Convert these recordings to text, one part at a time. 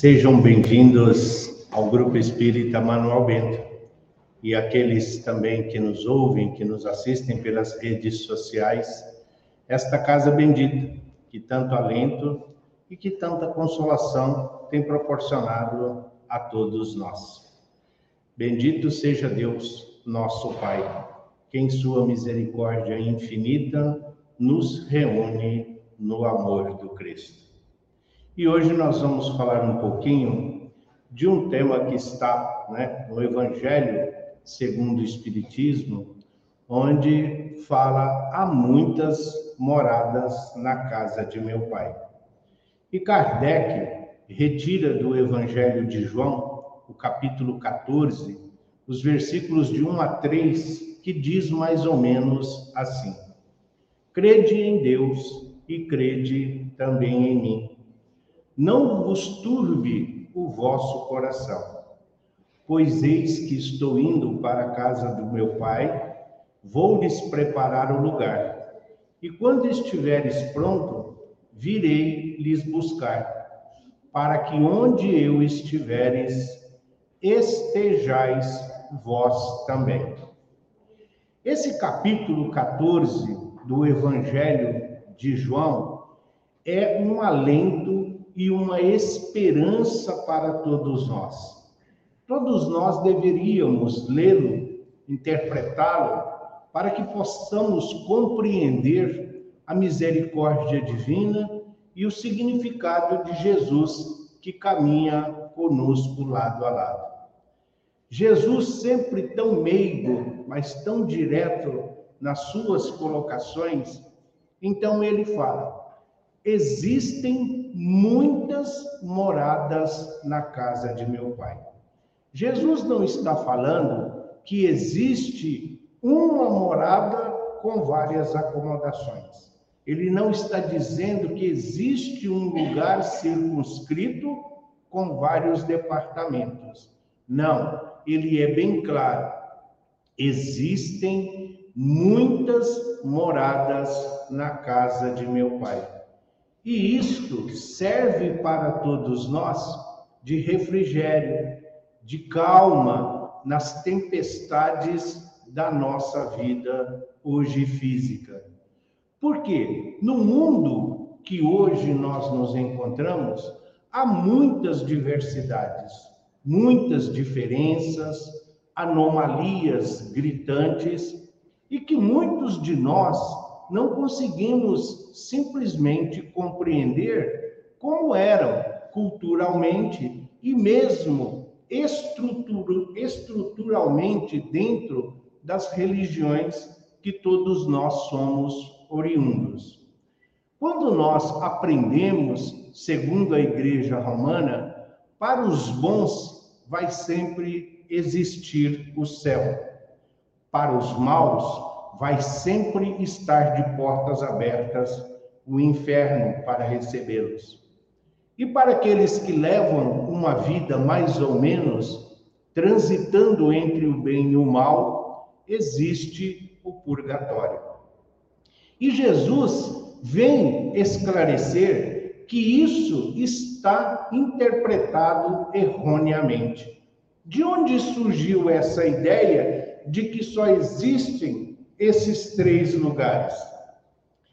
Sejam bem-vindos ao Grupo Espírita Manuel Bento e aqueles também que nos ouvem, que nos assistem pelas redes sociais, esta casa bendita que tanto alento e que tanta consolação tem proporcionado a todos nós. Bendito seja Deus, nosso Pai, que em sua misericórdia infinita nos reúne no amor do Cristo. E hoje nós vamos falar um pouquinho de um tema que está né, no Evangelho segundo o Espiritismo, onde fala há muitas moradas na casa de meu pai. E Kardec retira do Evangelho de João, o capítulo 14, os versículos de 1 a 3, que diz mais ou menos assim: Crede em Deus e crede também em mim não vos turbe o vosso coração. Pois eis que estou indo para a casa do meu pai, vou lhes preparar o lugar. E quando estiveres pronto, virei lhes buscar, para que onde eu estiveres, estejais vós também. Esse capítulo 14 do Evangelho de João é um alento e uma esperança para todos nós. Todos nós deveríamos lê-lo, interpretá-lo, para que possamos compreender a misericórdia divina e o significado de Jesus que caminha conosco lado a lado. Jesus, sempre tão meigo, mas tão direto nas suas colocações, então ele fala: existem muitas moradas na casa de meu pai. Jesus não está falando que existe uma morada com várias acomodações. Ele não está dizendo que existe um lugar circunscrito com vários departamentos. Não, ele é bem claro. Existem muitas moradas na casa de meu pai. E isto serve para todos nós de refrigério, de calma nas tempestades da nossa vida hoje física. Porque no mundo que hoje nós nos encontramos, há muitas diversidades, muitas diferenças, anomalias gritantes e que muitos de nós não conseguimos simplesmente compreender como eram culturalmente e mesmo estruturalmente dentro das religiões que todos nós somos oriundos. Quando nós aprendemos, segundo a Igreja Romana, para os bons vai sempre existir o céu, para os maus vai sempre estar de portas abertas o inferno para recebê-los. E para aqueles que levam uma vida mais ou menos transitando entre o bem e o mal, existe o purgatório. E Jesus vem esclarecer que isso está interpretado erroneamente. De onde surgiu essa ideia de que só existem esses três lugares.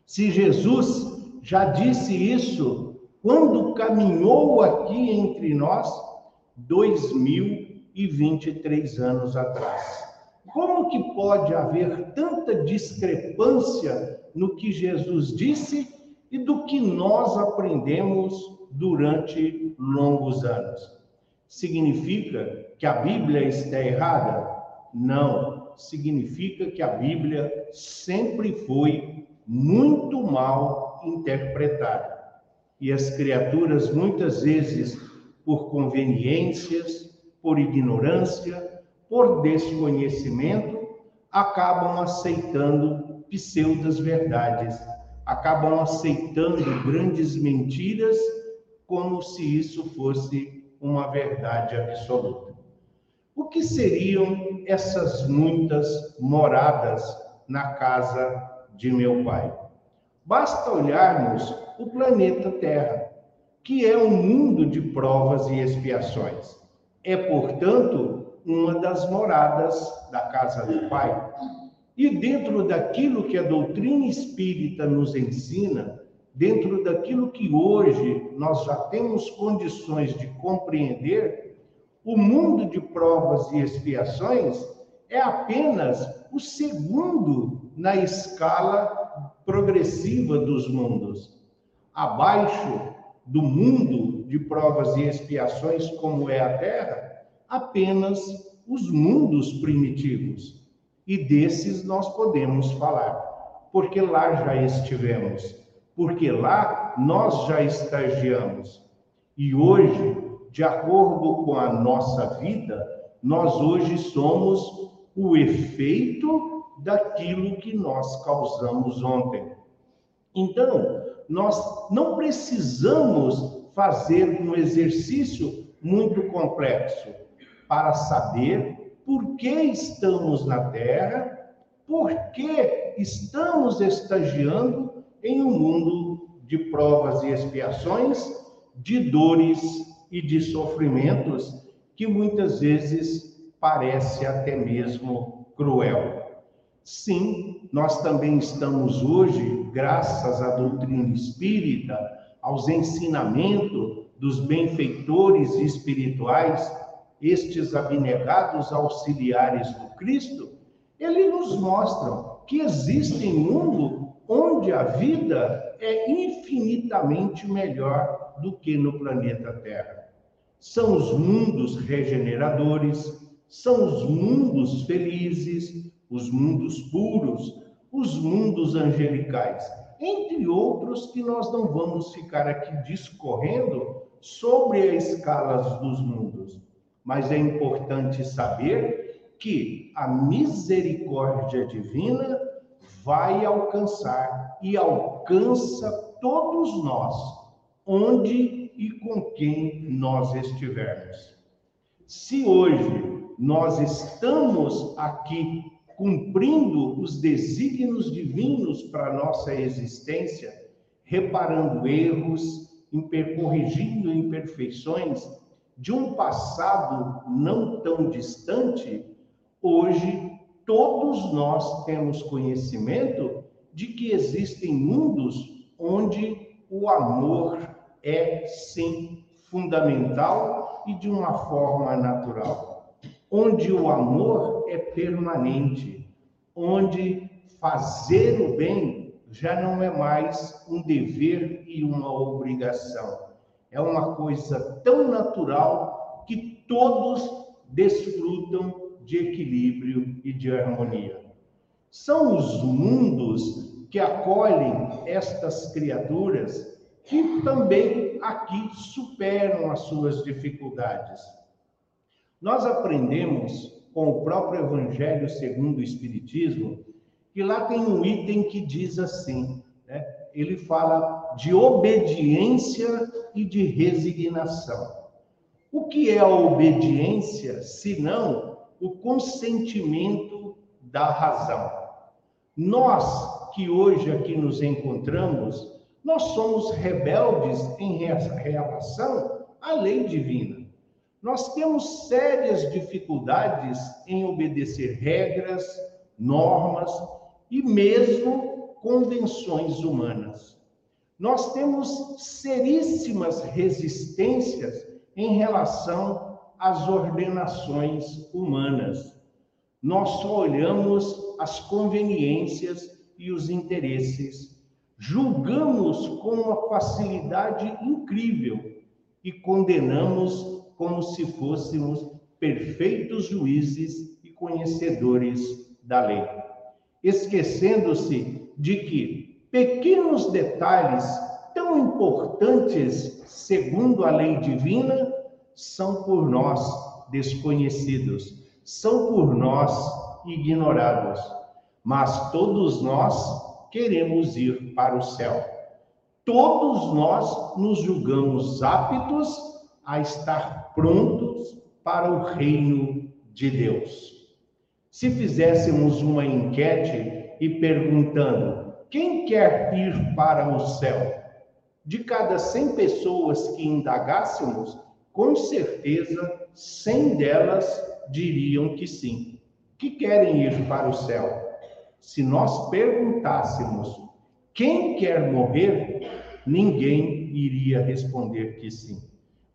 Se Jesus já disse isso quando caminhou aqui entre nós, 2023 anos atrás. Como que pode haver tanta discrepância no que Jesus disse e do que nós aprendemos durante longos anos? Significa que a Bíblia está errada? Não significa que a Bíblia sempre foi muito mal interpretada. E as criaturas, muitas vezes, por conveniências, por ignorância, por desconhecimento, acabam aceitando pseudas verdades, acabam aceitando grandes mentiras como se isso fosse uma verdade absoluta. O que seriam essas muitas moradas na casa de meu pai? Basta olharmos o planeta Terra. que é um mundo de provas e expiações. É, portanto, uma das moradas da casa do Pai. E dentro daquilo que a doutrina espírita nos ensina, dentro daquilo que hoje nós já temos condições de compreender, o mundo de provas e expiações é apenas o segundo na escala progressiva dos mundos. Abaixo do mundo de provas e expiações, como é a Terra, apenas os mundos primitivos. E desses nós podemos falar, porque lá já estivemos, porque lá nós já estagiamos. E hoje, de acordo com a nossa vida, nós hoje somos o efeito daquilo que nós causamos ontem. Então, nós não precisamos fazer um exercício muito complexo para saber por que estamos na Terra, por que estamos estagiando em um mundo de provas e expiações, de dores e de sofrimentos que muitas vezes parece até mesmo cruel. Sim, nós também estamos hoje, graças à doutrina espírita, aos ensinamentos dos benfeitores espirituais, estes abnegados auxiliares do Cristo, eles nos mostram que existe um mundo onde a vida é infinitamente melhor do que no planeta Terra. São os mundos regeneradores, são os mundos felizes, os mundos puros, os mundos angelicais, entre outros que nós não vamos ficar aqui discorrendo sobre as escalas dos mundos mas é importante saber que a misericórdia divina vai alcançar e alcança todos nós, onde e com quem nós estivermos. Se hoje nós estamos aqui cumprindo os desígnios divinos para nossa existência, reparando erros, corrigindo imperfeições, de um passado não tão distante, hoje todos nós temos conhecimento de que existem mundos onde o amor é sim fundamental e de uma forma natural, onde o amor é permanente, onde fazer o bem já não é mais um dever e uma obrigação é uma coisa tão natural que todos desfrutam de equilíbrio e de harmonia. São os mundos que acolhem estas criaturas que também aqui superam as suas dificuldades. Nós aprendemos com o próprio Evangelho segundo o Espiritismo que lá tem um item que diz assim, né? ele fala de obediência e de resignação. O que é a obediência, senão o consentimento da razão? Nós que hoje aqui nos encontramos, nós somos rebeldes em relação à lei divina. Nós temos sérias dificuldades em obedecer regras, normas e mesmo convenções humanas nós temos seríssimas resistências em relação às ordenações humanas. Nós só olhamos as conveniências e os interesses, julgamos com uma facilidade incrível e condenamos como se fôssemos perfeitos juízes e conhecedores da lei, esquecendo-se de que pequenos detalhes tão importantes, segundo a lei divina, são por nós desconhecidos, são por nós ignorados, mas todos nós queremos ir para o céu. Todos nós nos julgamos aptos a estar prontos para o reino de Deus. Se fizéssemos uma enquete e perguntando quem quer ir para o céu? de cada 100 pessoas que indagássemos, com certeza 100 delas diriam que sim, que querem ir para o céu. Se nós perguntássemos quem quer morrer, ninguém iria responder que sim.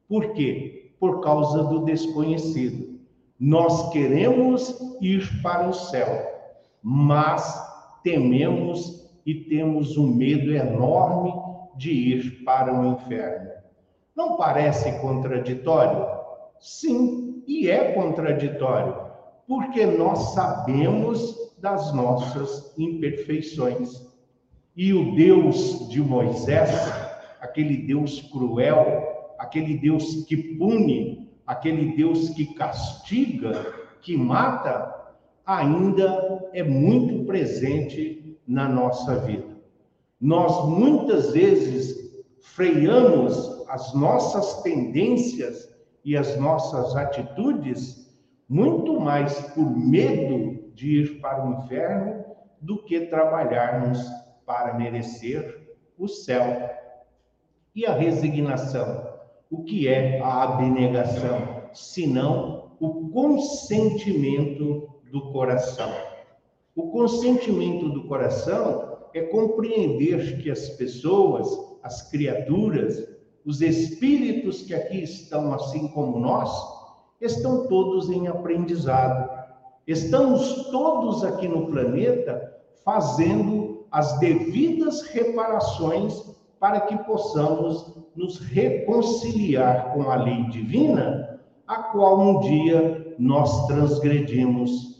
Por quê? Por causa do desconhecido. Nós queremos ir para o céu, mas tememos e temos um medo enorme de ir para o inferno. Não parece contraditório? Sim, e é contraditório, porque nós sabemos das nossas imperfeições. E o Deus de Moisés, aquele Deus cruel, aquele Deus que pune, aquele Deus que castiga, que mata, ainda é muito presente na nossa vida. Nós muitas vezes freamos as nossas tendências e as nossas atitudes muito mais por medo de ir para o inferno do que trabalharmos para merecer o céu. E a resignação? O que é a abnegação? Senão o consentimento do coração. O consentimento do coração é compreender que as pessoas, as criaturas, os espíritos que aqui estão, assim como nós, estão todos em aprendizado. Estamos todos aqui no planeta fazendo as devidas reparações para que possamos nos reconciliar com a lei divina, a qual um dia nós transgredimos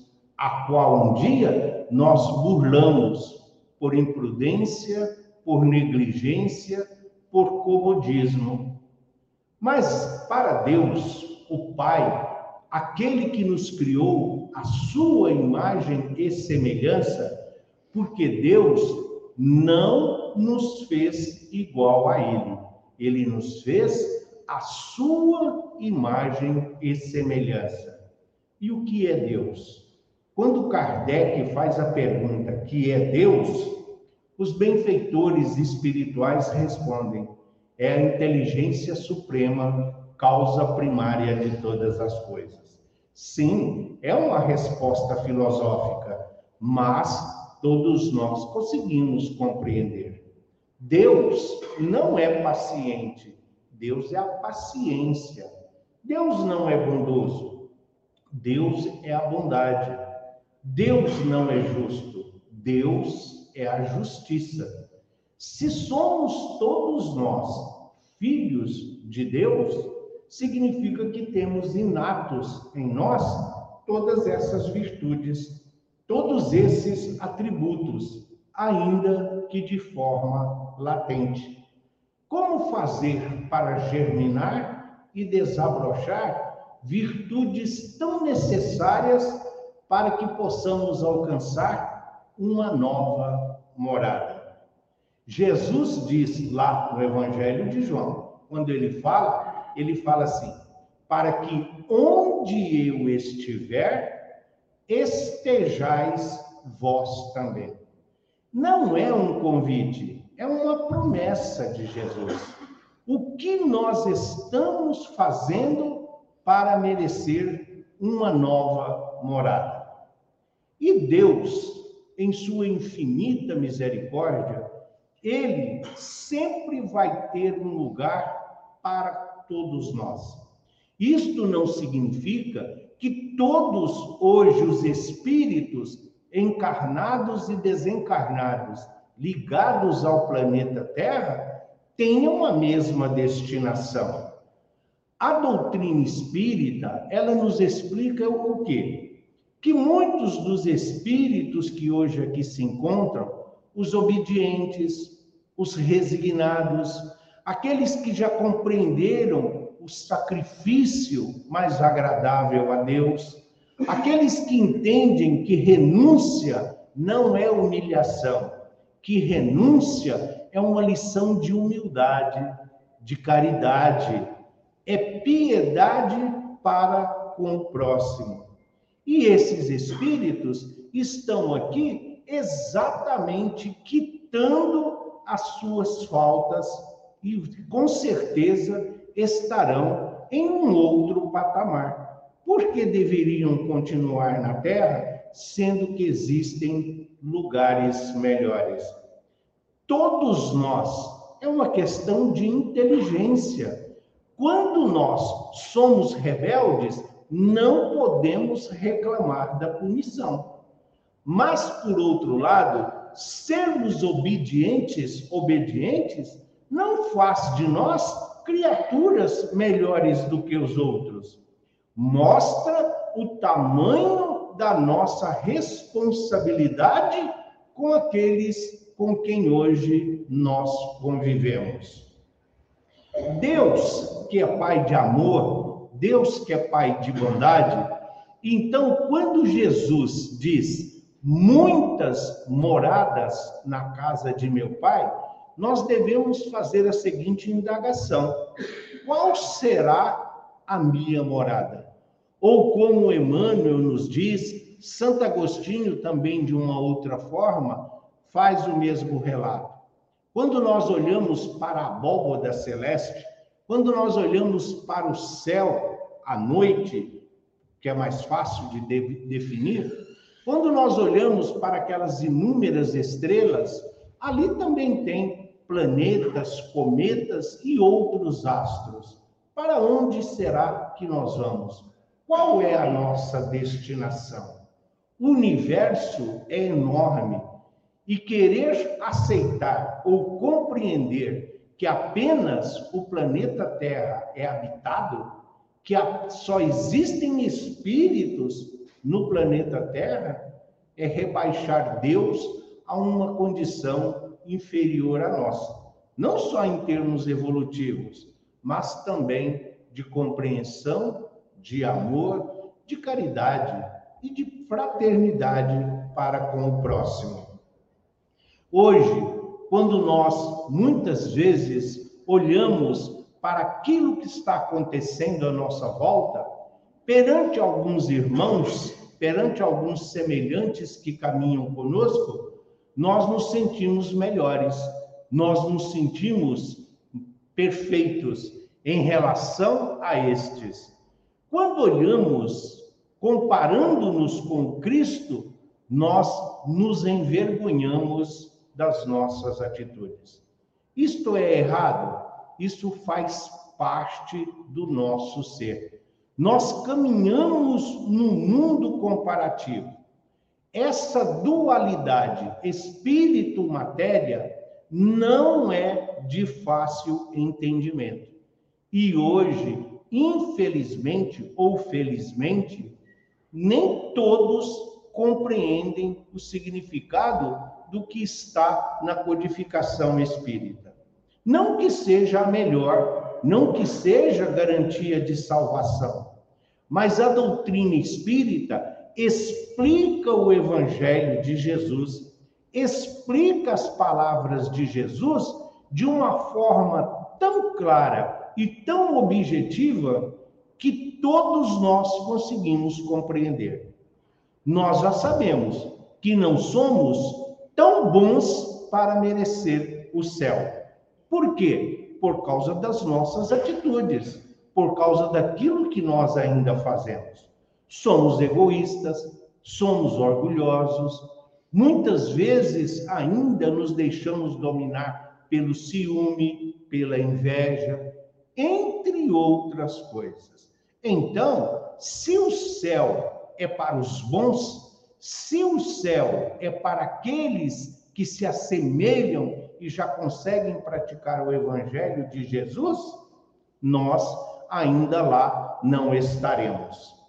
a qual um dia nós burlamos por imprudência, por negligência, por comodismo. Mas para Deus, o Pai, aquele que nos criou a sua imagem e semelhança, porque Deus não nos fez igual a Ele, Ele nos fez a sua imagem e semelhança. E o que é Deus? Quando Kardec faz a pergunta que é Deus, os benfeitores espirituais respondem: é a inteligência suprema, causa primária de todas as coisas. Sim, é uma resposta filosófica, mas todos nós conseguimos compreender. Deus não é paciente, Deus é a paciência. Deus não é bondoso, Deus é a bondade. Deus não é justo, Deus é a justiça. Se somos todos nós filhos de Deus, significa que temos inatos em nós todas essas virtudes, todos esses atributos, ainda que de forma latente. Como fazer para germinar e desabrochar virtudes tão necessárias para que possamos alcançar uma nova morada. Jesus diz lá no Evangelho de João, quando ele fala, ele fala assim: para que onde eu estiver, estejais vós também. Não é um convite, é uma promessa de Jesus. O que nós estamos fazendo para merecer uma nova morada? E Deus, em sua infinita misericórdia, ele sempre vai ter um lugar para todos nós. Isto não significa que todos hoje os espíritos encarnados e desencarnados ligados ao planeta Terra tenham a mesma destinação. A doutrina espírita, ela nos explica o quê? que muitos dos espíritos que hoje aqui se encontram, os obedientes, os resignados, aqueles que já compreenderam o sacrifício mais agradável a Deus, aqueles que entendem que renúncia não é humilhação, que renúncia é uma lição de humildade, de caridade, é piedade para com o próximo. E esses espíritos estão aqui exatamente quitando as suas faltas e com certeza estarão em um outro patamar. Por que deveriam continuar na Terra, sendo que existem lugares melhores? Todos nós, é uma questão de inteligência. Quando nós somos rebeldes, não podemos reclamar da punição. Mas, por outro lado, sermos obedientes, obedientes, não faz de nós criaturas melhores do que os outros. Mostra o tamanho da nossa responsabilidade com aqueles com quem hoje nós convivemos. Deus, que é Pai de amor, Deus que é Pai de bondade, então, quando Jesus diz muitas moradas na casa de meu pai, nós devemos fazer a seguinte indagação: qual será a minha morada? Ou como Emmanuel nos diz, Santo Agostinho também de uma outra forma faz o mesmo relato. Quando nós olhamos para a abóboda celeste, quando nós olhamos para o céu à noite, que é mais fácil de definir, quando nós olhamos para aquelas inúmeras estrelas, ali também tem planetas, cometas e outros astros. Para onde será que nós vamos? Qual é a nossa destinação? O universo é enorme e querer aceitar ou compreender que apenas o planeta Terra é habitado, que só existem espíritos no planeta Terra é rebaixar Deus a uma condição inferior à nossa. Não só em termos evolutivos, mas também de compreensão, de amor, de caridade e de fraternidade para com o próximo. Hoje, quando nós muitas vezes olhamos para aquilo que está acontecendo à nossa volta, perante alguns irmãos, perante alguns semelhantes que caminham conosco, nós nos sentimos melhores, nós nos sentimos perfeitos em relação a estes. Quando olhamos, comparando-nos com Cristo, nós nos envergonhamos das nossas atitudes. Isto é errado, isso faz parte do nosso ser. Nós caminhamos num mundo comparativo. Essa dualidade espírito-matéria não é de fácil entendimento. E hoje, infelizmente ou felizmente, nem todos compreendem o significado do que está na codificação espírita. Não que seja melhor não que seja garantia de salvação, mas a doutrina espírita explica o evangelho de Jesus, explica as palavras de Jesus de uma forma tão clara e tão objetiva que todos nós conseguimos compreender. Nós já sabemos que não somos tão bons para merecer o céu. Por quê? por causa das nossas atitudes, por causa daquilo que nós ainda fazemos. Somos egoístas, somos orgulhosos, muitas vezes ainda nos deixamos dominar pelo ciúme, pela inveja, entre outras coisas. Então, se o céu é para os bons, se o céu é para aqueles que se assemelham e já conseguem praticar o evangelho de Jesus, nós ainda lá não estaremos.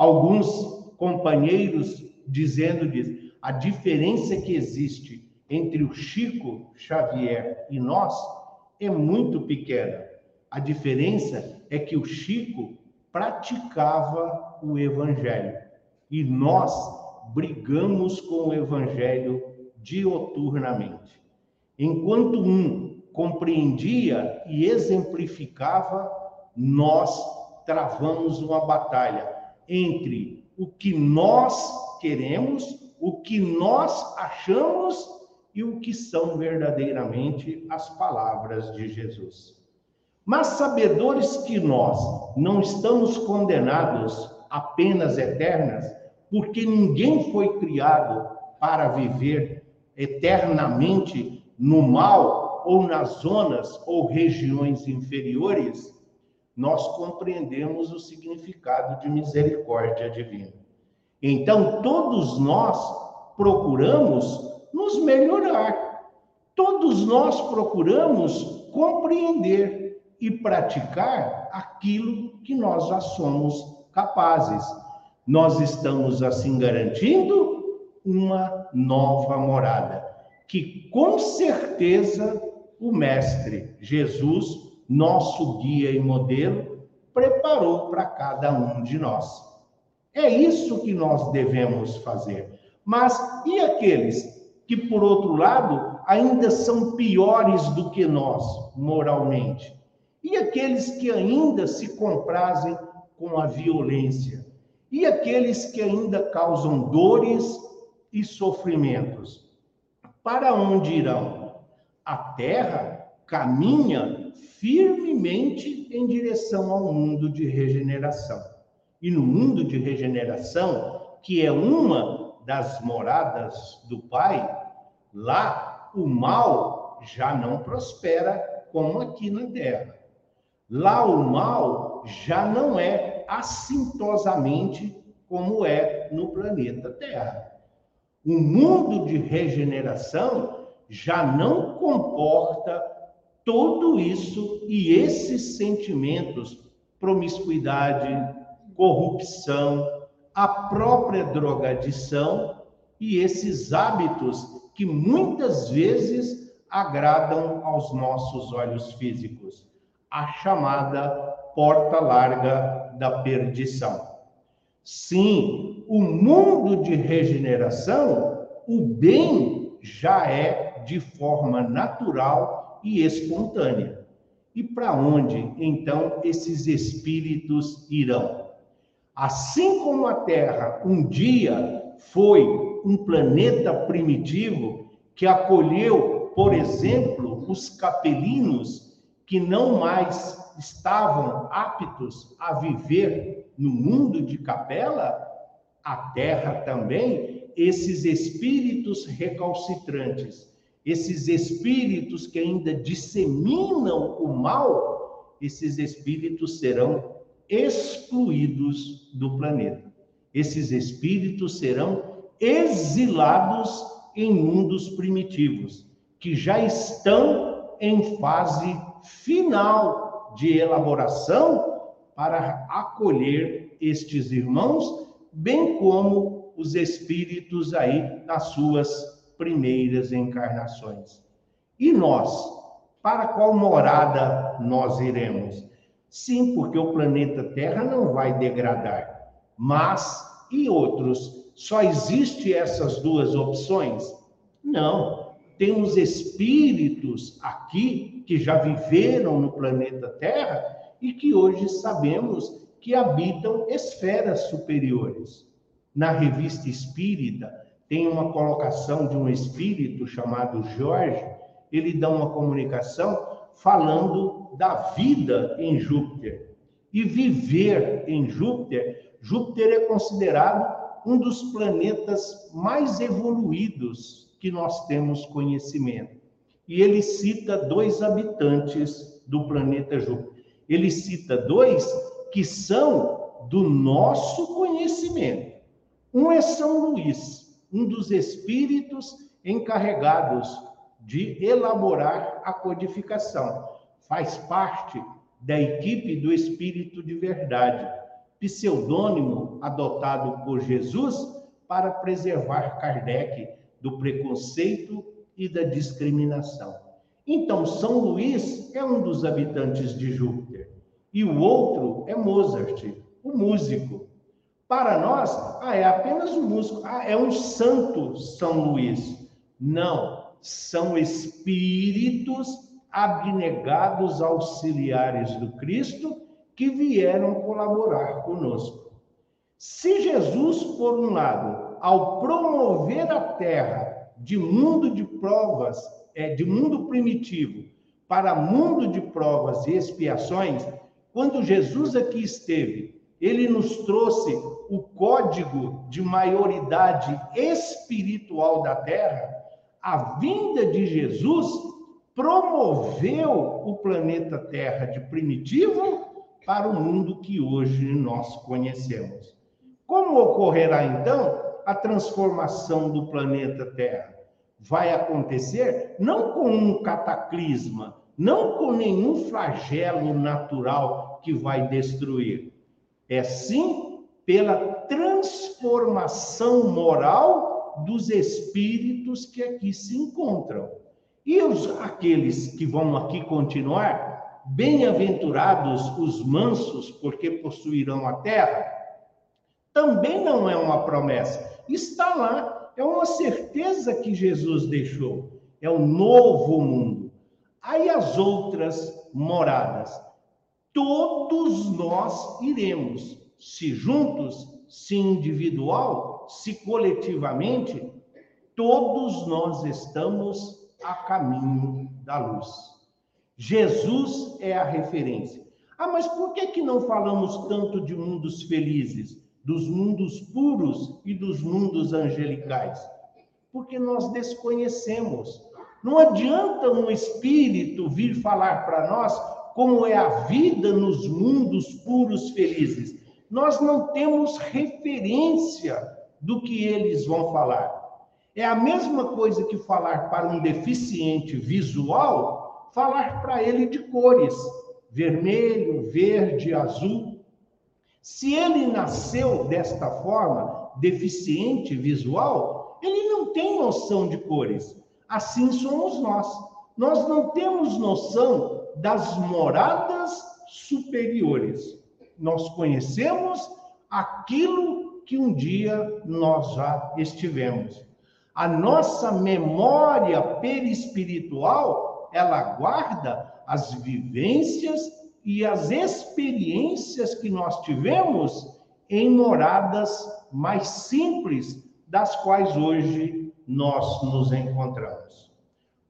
Alguns companheiros dizendo diz, a diferença que existe entre o Chico Xavier e nós é muito pequena. A diferença é que o Chico praticava o evangelho e nós brigamos com o evangelho dioturnamente. Enquanto um compreendia e exemplificava, nós travamos uma batalha entre o que nós queremos, o que nós achamos e o que são verdadeiramente as palavras de Jesus. Mas sabedores que nós não estamos condenados a penas eternas, porque ninguém foi criado para viver eternamente no mal ou nas zonas ou regiões inferiores, nós compreendemos o significado de misericórdia divina. Então, todos nós procuramos nos melhorar. Todos nós procuramos compreender e praticar aquilo que nós já somos capazes. Nós estamos assim garantindo uma nova morada, que com certeza o mestre Jesus, nosso guia e modelo, preparou para cada um de nós. É isso que nós devemos fazer. Mas e aqueles que, por outro lado, ainda são piores do que nós, moralmente? E aqueles que ainda se comprazem com a violência? E aqueles que ainda causam dores e sofrimentos? Para onde irão? A terra caminha firmemente em direção ao mundo de regeneração. E no mundo de regeneração, que é uma das moradas do Pai, lá o mal já não prospera como aqui na terra. Lá o mal já não é assintosamente como é no planeta Terra. O mundo de regeneração já não comporta tudo isso e esses sentimentos, promiscuidade, corrupção, a própria drogadição e esses hábitos que muitas vezes agradam aos nossos olhos físicos, a chamada porta larga da perdição. Sim, o mundo de regeneração, o bem já é de forma natural e espontânea. E para onde então esses espíritos irão? Assim como a Terra um dia foi um planeta primitivo que acolheu, por exemplo, os capelinos que não mais estavam aptos a viver no mundo de capela, a Terra também, esses espíritos recalcitrantes, esses espíritos que ainda disseminam o mal, esses espíritos serão excluídos do planeta. Esses espíritos serão exilados em mundos primitivos, que já estão em fase final de elaboração para acolher estes irmãos, bem como os espíritos aí nas suas primeiras encarnações. E nós, para qual morada nós iremos? Sim, porque o planeta Terra não vai degradar. Mas e outros? Só existe essas duas opções? Não. Temos espíritos aqui que já viveram no planeta Terra e que hoje sabemos que habitam esferas superiores. Na revista Espírita tem uma colocação de um espírito chamado Jorge, ele dá uma comunicação falando da vida em Júpiter. E viver em Júpiter, Júpiter é considerado um dos planetas mais evoluídos que nós temos conhecimento. E ele cita dois habitantes do planeta Júpiter. Ele cita dois que são do nosso conhecimento. Um é São Luís, um dos espíritos encarregados de elaborar a codificação. Faz parte da equipe do Espírito de Verdade, pseudônimo adotado por Jesus para preservar Kardec do preconceito e da discriminação. Então, São Luís é um dos habitantes de Júpiter e o outro é Mozart, o músico. Para nós, ah, é apenas um músico, ah, é um santo São Luís. Não, são espíritos abnegados auxiliares do Cristo que vieram colaborar conosco. Se Jesus, por um lado, ao promover a Terra de mundo de provas, é, de mundo primitivo, para mundo de provas e expiações, quando Jesus aqui esteve, ele nos trouxe o código de maioridade espiritual da Terra. A vinda de Jesus promoveu o planeta Terra de primitivo para o mundo que hoje nós conhecemos. Como ocorrerá então a transformação do planeta Terra? Vai acontecer não com um cataclisma, não com nenhum flagelo natural que vai destruir. É sim pela transformação moral dos espíritos que aqui se encontram. E os, aqueles que vão aqui continuar, bem-aventurados os mansos, porque possuirão a terra, também não é uma promessa. Está lá, é uma certeza que Jesus deixou. É o novo mundo. Aí as outras moradas. Todos nós iremos, se juntos, se individual, se coletivamente, todos nós estamos a caminho da luz. Jesus é a referência. Ah, mas por que, que não falamos tanto de mundos felizes, dos mundos puros e dos mundos angelicais? Porque nós desconhecemos. Não adianta um espírito vir falar para nós como é a vida nos mundos puros felizes. Nós não temos referência do que eles vão falar. É a mesma coisa que falar para um deficiente visual, falar para ele de cores: vermelho, verde, azul. Se ele nasceu desta forma, deficiente visual, ele não tem noção de cores. Assim somos nós. Nós não temos noção das moradas superiores. Nós conhecemos aquilo que um dia nós já estivemos. A nossa memória perispiritual, ela guarda as vivências e as experiências que nós tivemos em moradas mais simples das quais hoje nós nos encontramos.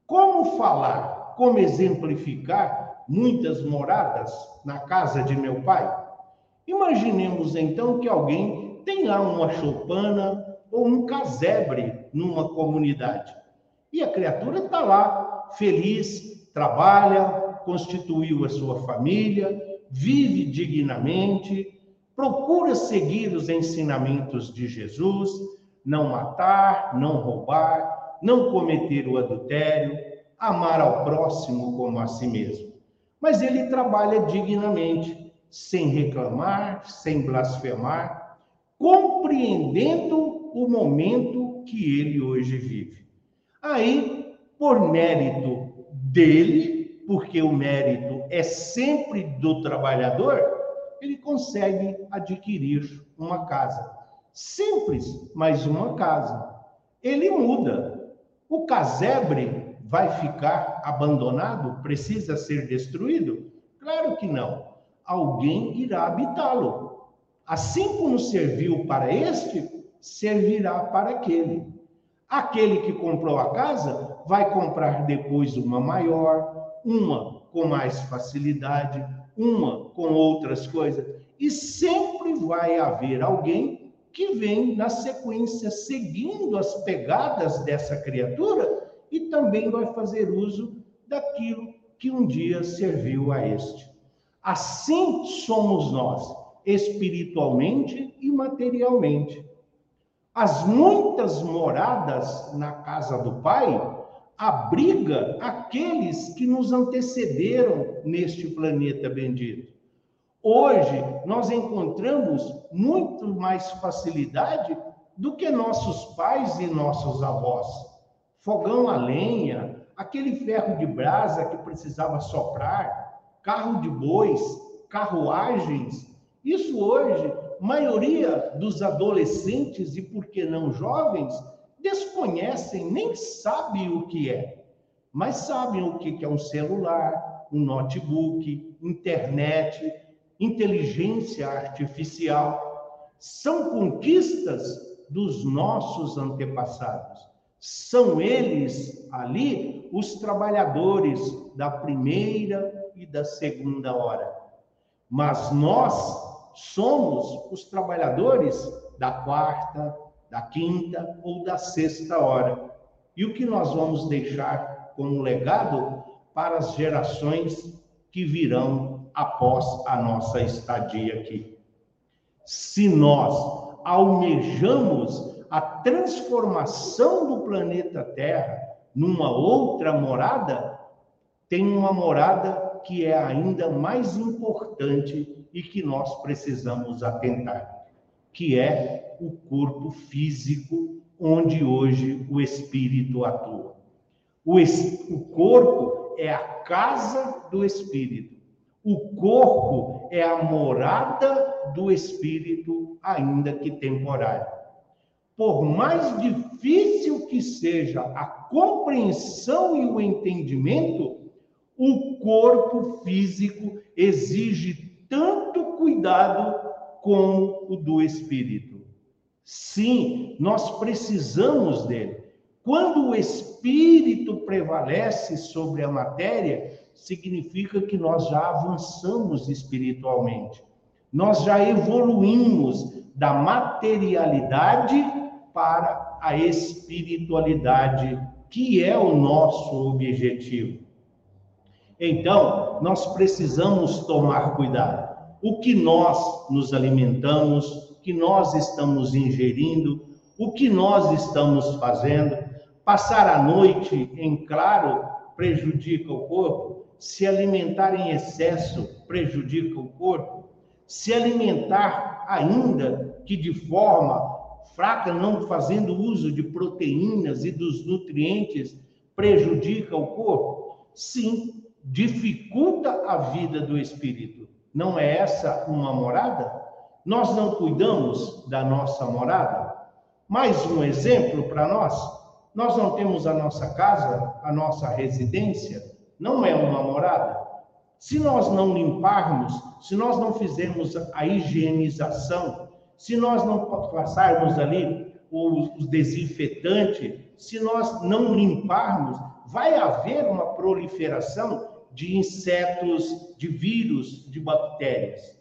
Como falar, como exemplificar muitas moradas na casa de meu pai? Imaginemos então que alguém tem lá uma choupana ou um casebre numa comunidade. E a criatura está lá, feliz, trabalha, constituiu a sua família, vive dignamente, procura seguir os ensinamentos de Jesus, não matar, não roubar, não cometer o adultério, amar ao próximo como a si mesmo. Mas ele trabalha dignamente, sem reclamar, sem blasfemar, compreendendo o momento que ele hoje vive. Aí, por mérito dele, porque o mérito é sempre do trabalhador, ele consegue adquirir uma casa. Simples, mas uma casa. Ele muda. O casebre vai ficar abandonado? Precisa ser destruído? Claro que não. Alguém irá habitá-lo. Assim como serviu para este, servirá para aquele. Aquele que comprou a casa vai comprar depois uma maior, uma com mais facilidade, uma com outras coisas, e sempre vai haver alguém que vem na sequência seguindo as pegadas dessa criatura e também vai fazer uso daquilo que um dia serviu a este. Assim somos nós, espiritualmente e materialmente. As muitas moradas na casa do Pai abriga aqueles que nos antecederam neste planeta bendito. Hoje nós encontramos muito mais facilidade do que nossos pais e nossos avós. Fogão a lenha, aquele ferro de brasa que precisava soprar, carro de bois, carruagens, isso hoje maioria dos adolescentes e por que não jovens desconhecem, nem sabem o que é, mas sabem o que é um celular, um notebook, internet, inteligência artificial. São conquistas dos nossos antepassados. São eles ali os trabalhadores da primeira e da segunda hora. Mas nós somos os trabalhadores da quarta, da quinta ou da sexta hora. E o que nós vamos deixar como legado para as gerações que virão após a nossa estadia aqui? Se nós almejamos a transformação do planeta Terra numa outra morada, tem uma morada que é ainda mais importante e que nós precisamos atentar, que é o corpo físico onde hoje o espírito atua. O, es... o corpo é a casa do espírito. O corpo é a morada do espírito, ainda que temporária. Por mais difícil que seja a compreensão e o entendimento, o corpo físico exige tanto cuidado como o do espírito. Sim, nós precisamos dele. Quando o espírito prevalece sobre a matéria, significa que nós já avançamos espiritualmente. Nós já evoluímos da materialidade para a espiritualidade, que é o nosso objetivo. Então, nós precisamos tomar cuidado. O que nós nos alimentamos, o que nós estamos ingerindo, o que nós estamos fazendo. Passar a noite em claro prejudica o corpo, se alimentar em excesso prejudica o corpo, se alimentar ainda que de forma fraca, não fazendo uso de proteínas e dos nutrientes, prejudica o corpo? Sim, dificulta a vida do espírito. Não é essa uma morada? Nós não cuidamos da nossa morada? Mais um exemplo para nós. Nós não temos a nossa casa, a nossa residência, não é uma morada. Se nós não limparmos, se nós não fizermos a higienização, se nós não passarmos ali o, desinfetante, se nós não limparmos, vai haver uma proliferação de insetos, de vírus, de bactérias.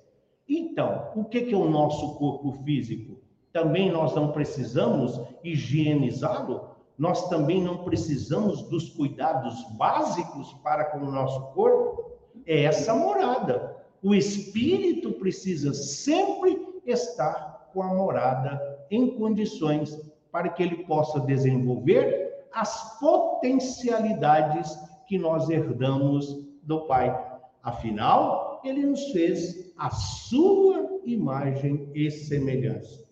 Então, o que é o nosso corpo físico? Também nós não precisamos higienizá-lo? Nós também não precisamos dos cuidados básicos para com o nosso corpo? É essa morada. O espírito precisa sempre estar com a morada em condições para que ele possa desenvolver as potencialidades que nós herdamos do Pai. Afinal, ele nos fez a sua imagem e semelhança.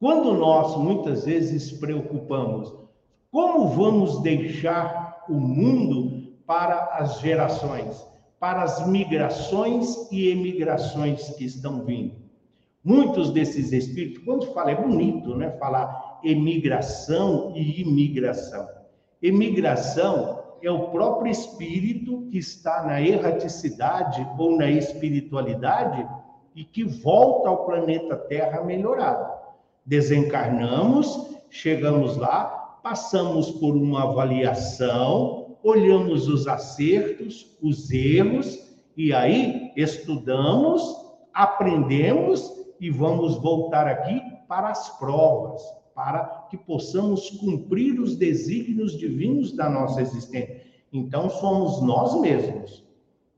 Quando nós muitas vezes preocupamos como vamos deixar o mundo para as gerações, para as migrações e emigrações que estão vindo. Muitos desses espíritos, quando fala, é bonito, né? Falar emigração e imigração. Emigração é o próprio espírito que está na erraticidade ou na espiritualidade e que volta ao planeta Terra melhorado. Desencarnamos, chegamos lá, passamos por uma avaliação, olhamos os acertos, os erros, e aí estudamos, aprendemos e vamos voltar aqui para as provas, para que possamos cumprir os desígnios divinos da nossa existência. Então, somos nós mesmos.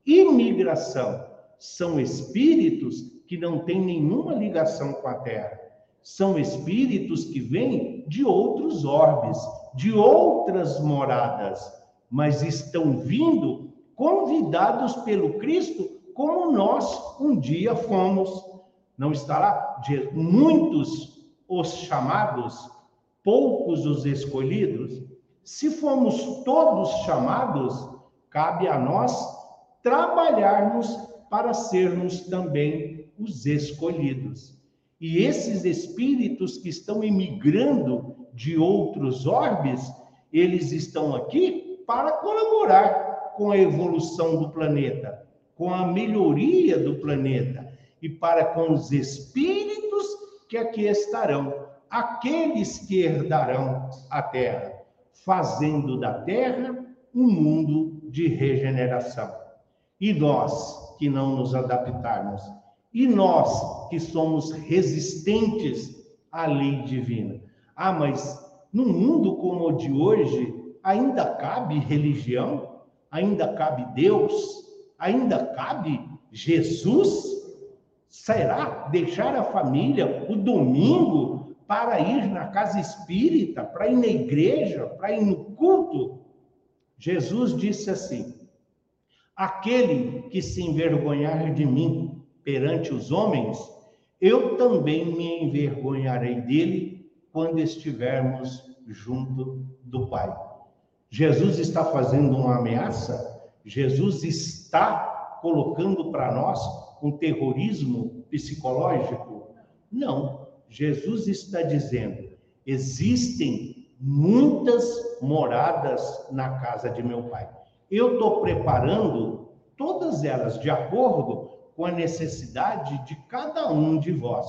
Imigração são espíritos que não têm nenhuma ligação com a Terra. São espíritos que vêm de outros orbes, de outras moradas, mas estão vindo convidados pelo Cristo, como nós um dia fomos. Não estará de muitos os chamados, poucos os escolhidos? Se fomos todos chamados, cabe a nós trabalharmos para sermos também os escolhidos. E esses espíritos que estão emigrando de outros orbes, eles estão aqui para colaborar com a evolução do planeta, com a melhoria do planeta e para com os espíritos que aqui estarão, aqueles que herdarão a terra, fazendo da terra um mundo de regeneração. E nós que não nos adaptarmos, e nós que somos resistentes à lei divina. Ah, mas num mundo como o de hoje, ainda cabe religião? Ainda cabe Deus? Ainda cabe Jesus? Será deixar a família o domingo para ir na casa espírita, para ir na igreja, para ir no culto? Jesus disse assim: Aquele que se envergonhar de mim perante os homens, eu também me envergonharei dele quando estivermos junto do Pai. Jesus está fazendo uma ameaça? Jesus está colocando para nós um terrorismo psicológico? Não. Jesus está dizendo: existem muitas moradas na casa de meu Pai. Eu estou preparando todas elas de acordo com a necessidade de cada um de vós.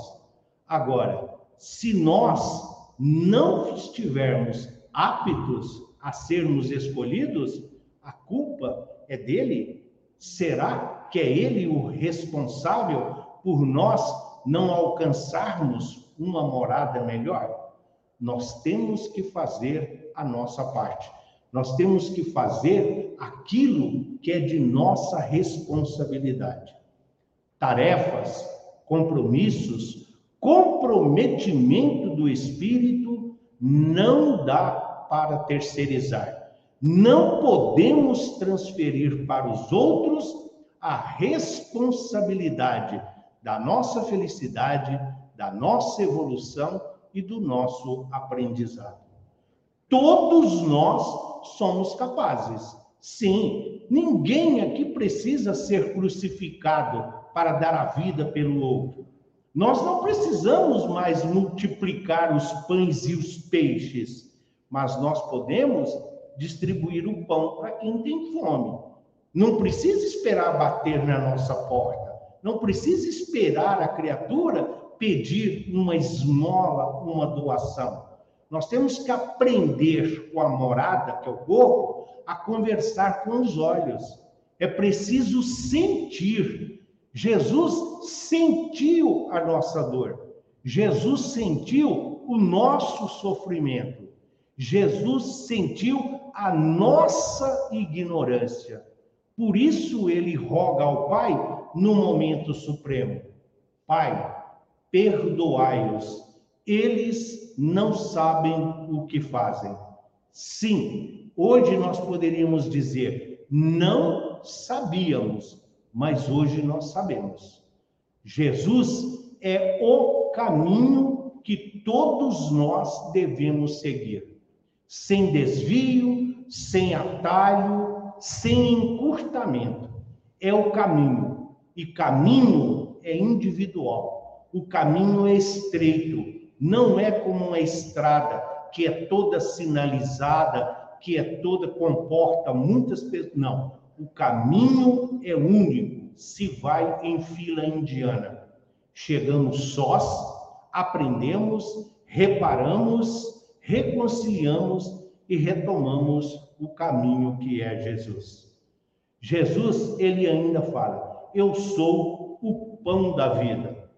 Agora, se nós não estivermos aptos a sermos escolhidos, a culpa é dele? Será que é ele o responsável por nós não alcançarmos uma morada melhor? Nós temos que fazer a nossa parte. Nós temos que fazer aquilo que é de nossa responsabilidade. Tarefas, compromissos, comprometimento do espírito não dá para terceirizar. Não podemos transferir para os outros a responsabilidade da nossa felicidade, da nossa evolução e do nosso aprendizado. Todos nós somos capazes. Sim, ninguém aqui precisa ser crucificado para dar a vida pelo outro. Nós não precisamos mais multiplicar os pães e os peixes, mas nós podemos distribuir o pão para quem tem fome. Não precisa esperar bater na nossa porta. Não precisa esperar a criatura pedir uma esmola, uma doação. Nós temos que aprender com a morada, que é o corpo, a conversar com os olhos. É preciso sentir Jesus sentiu a nossa dor. Jesus sentiu o nosso sofrimento. Jesus sentiu a nossa ignorância. Por isso ele roga ao Pai no momento supremo: Pai, perdoai-os, eles não sabem o que fazem. Sim, hoje nós poderíamos dizer: não sabíamos, mas hoje nós sabemos. Jesus é o caminho que todos nós devemos seguir, sem desvio, sem atalho, sem encurtamento. É o caminho, e caminho é individual. O caminho é estreito, não é como uma estrada que é toda sinalizada, que é toda comporta muitas pessoas. Não, o caminho é único, se vai em fila indiana. Chegamos sós, aprendemos, reparamos, reconciliamos e retomamos o caminho que é Jesus. Jesus, ele ainda fala: Eu sou o pão da vida.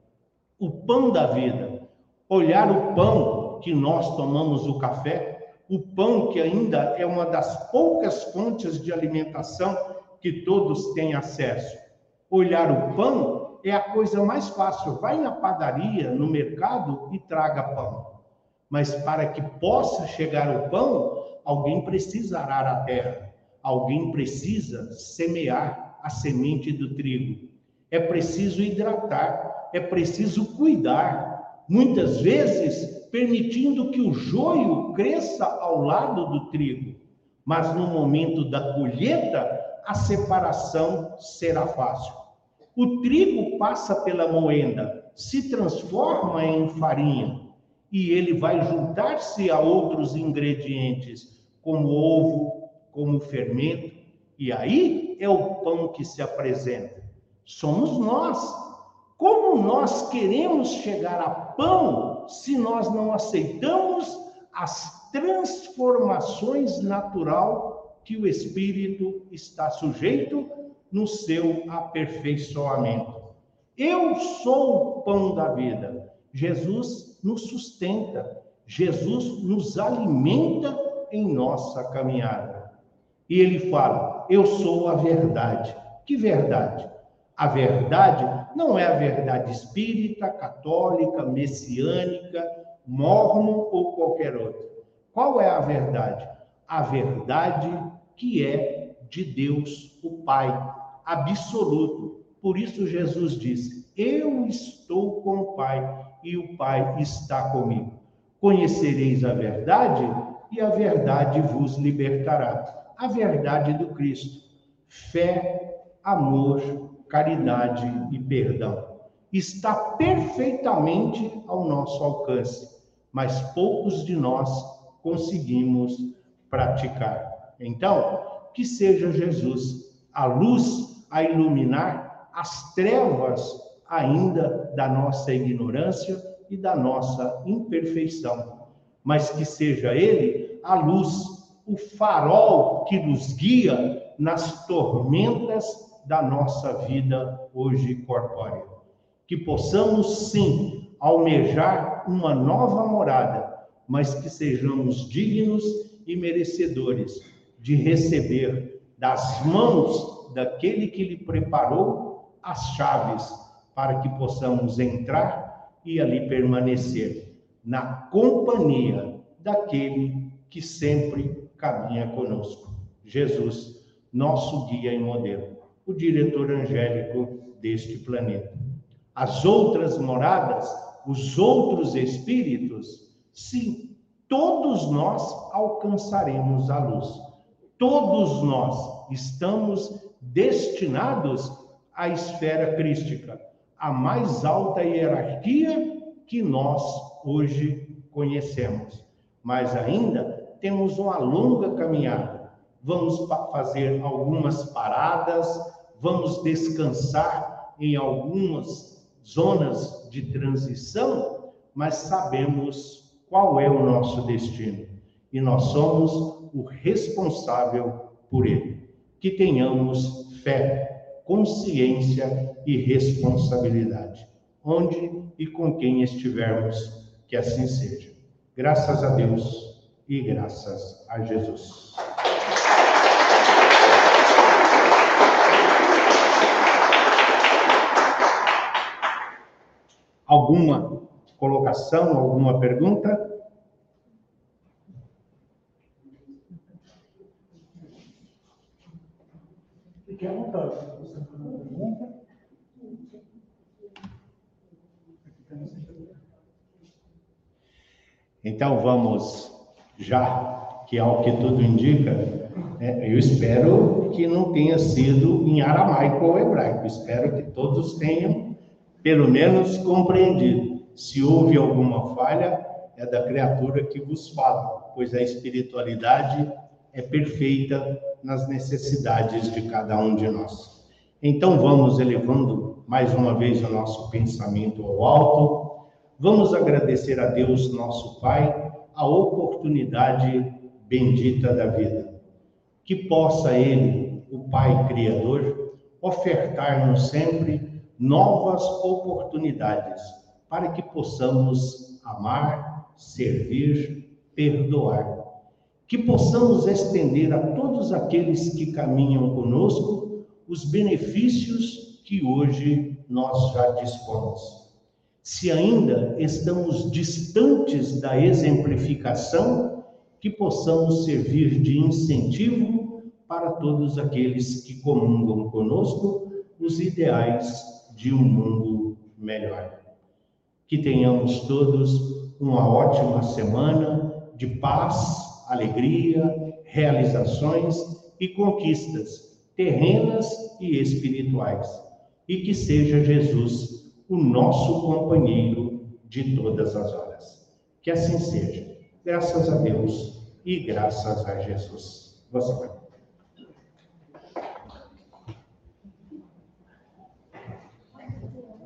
O pão da vida. Olhar o pão que nós tomamos o café, o pão, que ainda é uma das poucas fontes de alimentação que todos têm acesso. Olhar o pão é a coisa mais fácil. Vai na padaria, no mercado e traga pão. Mas para que possa chegar o pão, alguém precisa arar a terra, alguém precisa semear a semente do trigo. É preciso hidratar, é preciso cuidar. Muitas vezes permitindo que o joio cresça ao lado do trigo. Mas no momento da colheita, a separação será fácil. O trigo passa pela moenda, se transforma em farinha e ele vai juntar-se a outros ingredientes, como ovo, como fermento, e aí é o pão que se apresenta. Somos nós. Como nós queremos chegar a pão se nós não aceitamos as transformações natural que o espírito está sujeito no seu aperfeiçoamento. Eu sou o pão da vida. Jesus nos sustenta, Jesus nos alimenta em nossa caminhada. E ele fala: Eu sou a verdade. Que verdade? A verdade não é a verdade espírita, católica, messiânica, mormon ou qualquer outra. Qual é a verdade? A verdade que é de Deus, o Pai, absoluto. Por isso Jesus disse: Eu estou com o Pai e o Pai está comigo. Conhecereis a verdade e a verdade vos libertará. A verdade do Cristo. Fé, amor, caridade e perdão. Está perfeitamente ao nosso alcance, mas poucos de nós conseguimos praticar. Então, que seja Jesus a luz a iluminar as trevas ainda da nossa ignorância e da nossa imperfeição, mas que seja Ele a luz, o farol que nos guia nas tormentas da nossa vida hoje corpórea. Que possamos, sim, almejar uma nova morada, mas que sejamos dignos e merecedores de receber das mãos daquele que lhe preparou as chaves para que possamos entrar e ali permanecer na companhia daquele que sempre caminha conosco. Jesus, nosso guia e modelo o diretor angélico deste planeta. As outras moradas, os outros espíritos, sim, todos nós alcançaremos a luz. Todos nós estamos destinados à esfera crística, a mais alta hierarquia que nós hoje conhecemos. Mas ainda temos uma longa caminhada. Vamos fazer algumas paradas, vamos descansar em algumas zonas de transição, mas sabemos qual é o nosso destino e nós somos o responsável por ele. Que tenhamos fé, consciência e responsabilidade, onde e com quem estivermos, que assim seja. Graças a Deus e graças a Jesus. Alguma colocação, alguma pergunta? Fique à vontade. Você tem uma pergunta? Então vamos já, que ao que tudo indica, né, eu espero que não tenha sido em aramaico ou hebraico, espero que todos tenham pelo menos compreendido. Se houve alguma falha, é da criatura que vos fala, pois a espiritualidade é perfeita nas necessidades de cada um de nós. Então vamos elevando mais uma vez o nosso pensamento ao alto. Vamos agradecer a Deus, nosso Pai, a oportunidade bendita da vida. Que possa Ele, o Pai Criador, ofertar-nos sempre novas oportunidades para que possamos amar, servir, perdoar. Que possamos estender a todos aqueles que caminham conosco os benefícios que hoje nós já dispomos. Se ainda estamos distantes da exemplificação, que possamos servir de incentivo para todos aqueles que comungam conosco os ideais de um mundo melhor. Que tenhamos todos uma ótima semana de paz, alegria, realizações e conquistas terrenas e espirituais. E que seja Jesus o nosso companheiro de todas as horas. Que assim seja. Graças a Deus e graças a Jesus. Você vai.